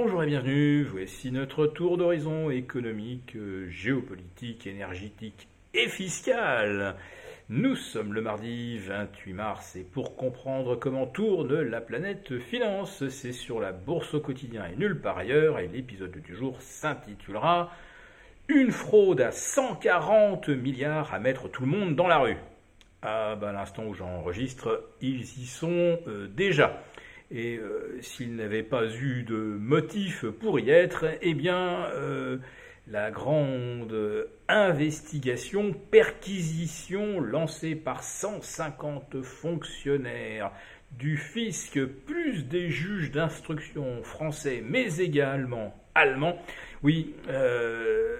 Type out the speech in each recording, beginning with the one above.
Bonjour et bienvenue, voici notre tour d'horizon économique, géopolitique, énergétique et fiscal. Nous sommes le mardi 28 mars et pour comprendre comment tourne la planète finance, c'est sur la bourse au quotidien et nulle part ailleurs et l'épisode du jour s'intitulera Une fraude à 140 milliards à mettre tout le monde dans la rue. À bah, l'instant où j'enregistre, ils y sont euh, déjà. Et euh, s'il n'avait pas eu de motif pour y être, eh bien, euh, la grande investigation, perquisition lancée par 150 fonctionnaires du fisc, plus des juges d'instruction français, mais également allemands, oui, euh,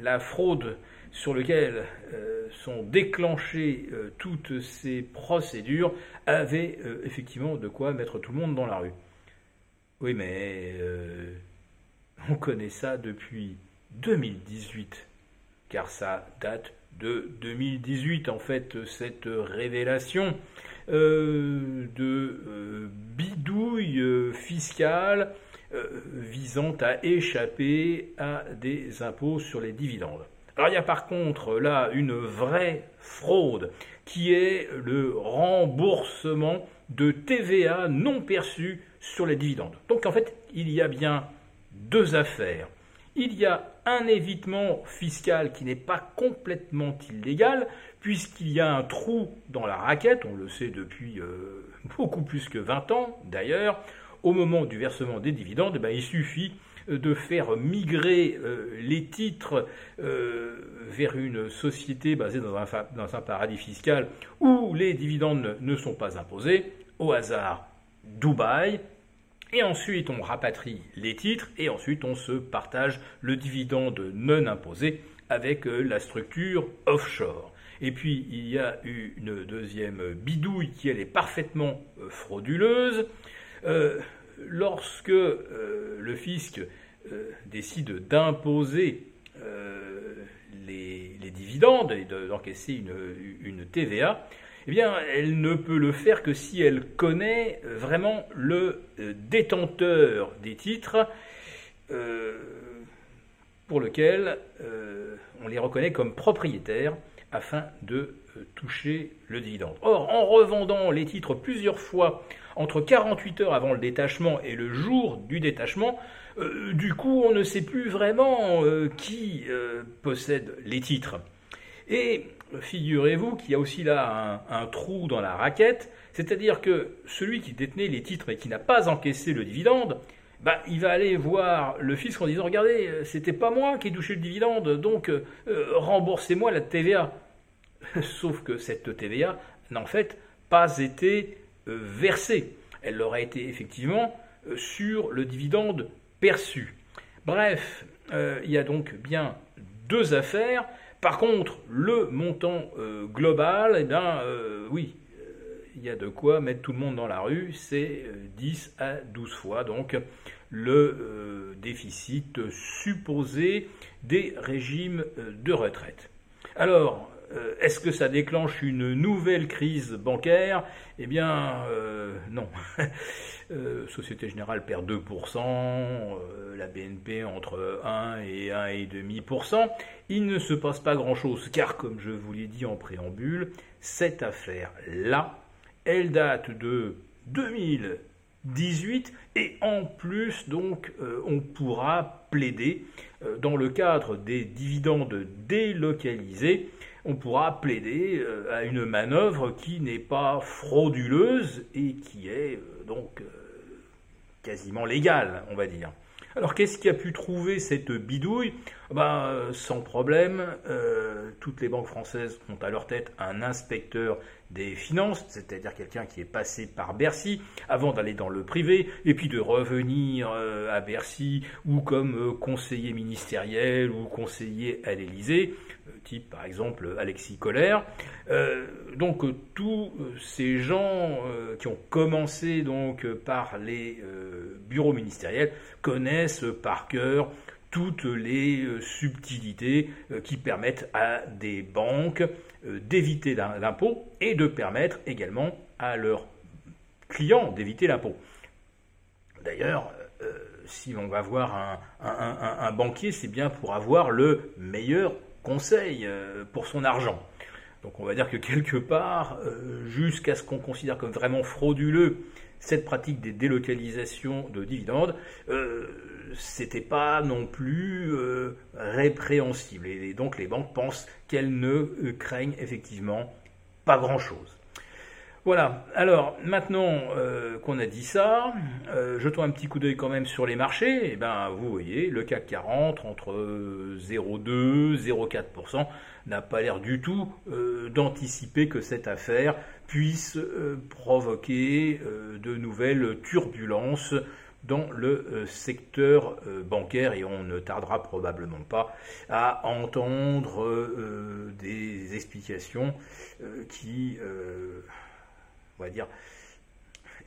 la fraude sur lequel euh, sont déclenchées euh, toutes ces procédures avait euh, effectivement de quoi mettre tout le monde dans la rue. Oui, mais on connaît ça depuis 2018, car ça date de 2018 en fait cette révélation de bidouille fiscale visant à échapper à des impôts sur les dividendes. Alors il y a par contre là une vraie fraude qui est le remboursement de TVA non perçu sur les dividendes. Donc en fait, il y a bien deux affaires. Il y a un évitement fiscal qui n'est pas complètement illégal, puisqu'il y a un trou dans la raquette, on le sait depuis euh, beaucoup plus que 20 ans d'ailleurs, au moment du versement des dividendes, eh ben, il suffit de faire migrer euh, les titres euh, vers une société basée dans un, paradis fiscal où les dividendes ne sont pas imposés, au hasard Dubaï, et ensuite on rapatrie les titres, et ensuite on se partage le dividende non imposé avec euh, la structure offshore. Et puis il y a une deuxième bidouille qui est parfaitement frauduleuse lorsque euh, le fisc euh, décide d'imposer euh, les, dividendes et d'encaisser une, TVA, eh bien, elle ne peut le faire que si elle connaît vraiment le détenteur des titres pour lequel on les reconnaît comme propriétaires afin de toucher le dividende. Or, en revendant les titres plusieurs fois entre 48 heures avant le détachement et le jour du détachement, euh, du coup, on ne sait plus vraiment euh, qui euh, possède les titres. Et figurez-vous qu'il y a aussi là un, trou dans la raquette, c'est-à-dire que celui qui détenait les titres et qui n'a pas encaissé le dividende, bah, il va aller voir le fisc en disant Regardez, c'était pas moi qui ai touché le dividende, donc remboursez-moi la TVA. Sauf que cette TVA n'a en fait pas été euh, versée. Elle aurait été effectivement euh, sur le dividende perçu. Bref, euh, il y a donc bien deux affaires. Par contre, le montant global, eh bien, oui, il y a de quoi mettre tout le monde dans la rue, c'est 10 à 12 fois donc le déficit supposé des régimes de retraite. Alors, euh, est-ce que ça déclenche une nouvelle crise bancaire? Eh bien, euh, non. Euh, Société Générale perd 2%, la BNP entre 1 et 1,5%. Il ne se passe pas grand-chose, car comme je vous l'ai dit en préambule, cette affaire-là, elle date de 2018 et en plus, donc, on pourra plaider dans le cadre des dividendes délocalisés on pourra plaider euh, à une manœuvre qui n'est pas frauduleuse et qui est euh, donc euh, quasiment légale, on va dire. Alors qu'est-ce qui a pu trouver cette bidouille? Ben, Sans problème, toutes les banques françaises ont à leur tête un inspecteur des finances, c'est-à-dire quelqu'un qui est passé par Bercy avant d'aller dans le privé, et puis de revenir à Bercy ou comme conseiller ministériel ou conseiller à l'Élysée type par exemple Alexis Collère. Euh, donc tous ces gens euh, qui ont commencé donc par les euh, bureaux ministériels connaissent par cœur toutes les subtilités qui permettent à des banques d'éviter l'impôt et de permettre également à leurs clients d'éviter l'impôt. D'ailleurs, si on va voir un, banquier, c'est bien pour avoir le meilleur conseil pour son argent. Donc on va dire que quelque part, jusqu'à ce qu'on considère comme vraiment frauduleux cette pratique des délocalisations de dividendes, euh, c'était pas non plus euh, répréhensible. Et, donc les banques pensent qu'elles ne euh, craignent effectivement pas grand-chose. Voilà, alors maintenant euh, qu'on a dit ça, jetons un petit coup d'œil quand même sur les marchés. Et eh ben, vous voyez, le CAC 40 entre 0,2 0,4% n'a pas l'air du tout d'anticiper que cette affaire puisse provoquer de nouvelles turbulences dans le euh, secteur euh, bancaire et on ne tardera probablement pas à entendre euh, des explications qui, on va dire,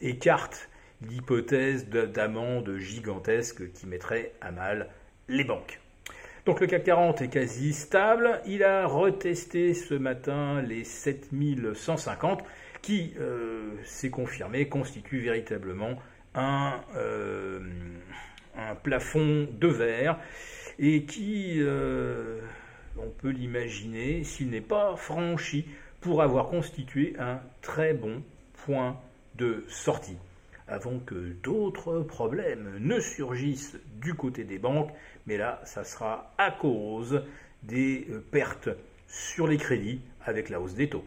écartent l'hypothèse d'amende gigantesque qui mettrait à mal les banques. Donc le CAC 40 est quasi stable. Il a retesté ce matin les 7150 qui, s'est confirmé, constitue véritablement euh, un, plafond de verre et qui, euh, on peut l'imaginer, s'il n'est pas franchi, pour avoir constitué un très bon point de sortie avant que d'autres problèmes ne surgissent du côté des banques, mais là, ça sera à cause des euh, pertes sur les crédits avec la hausse des taux.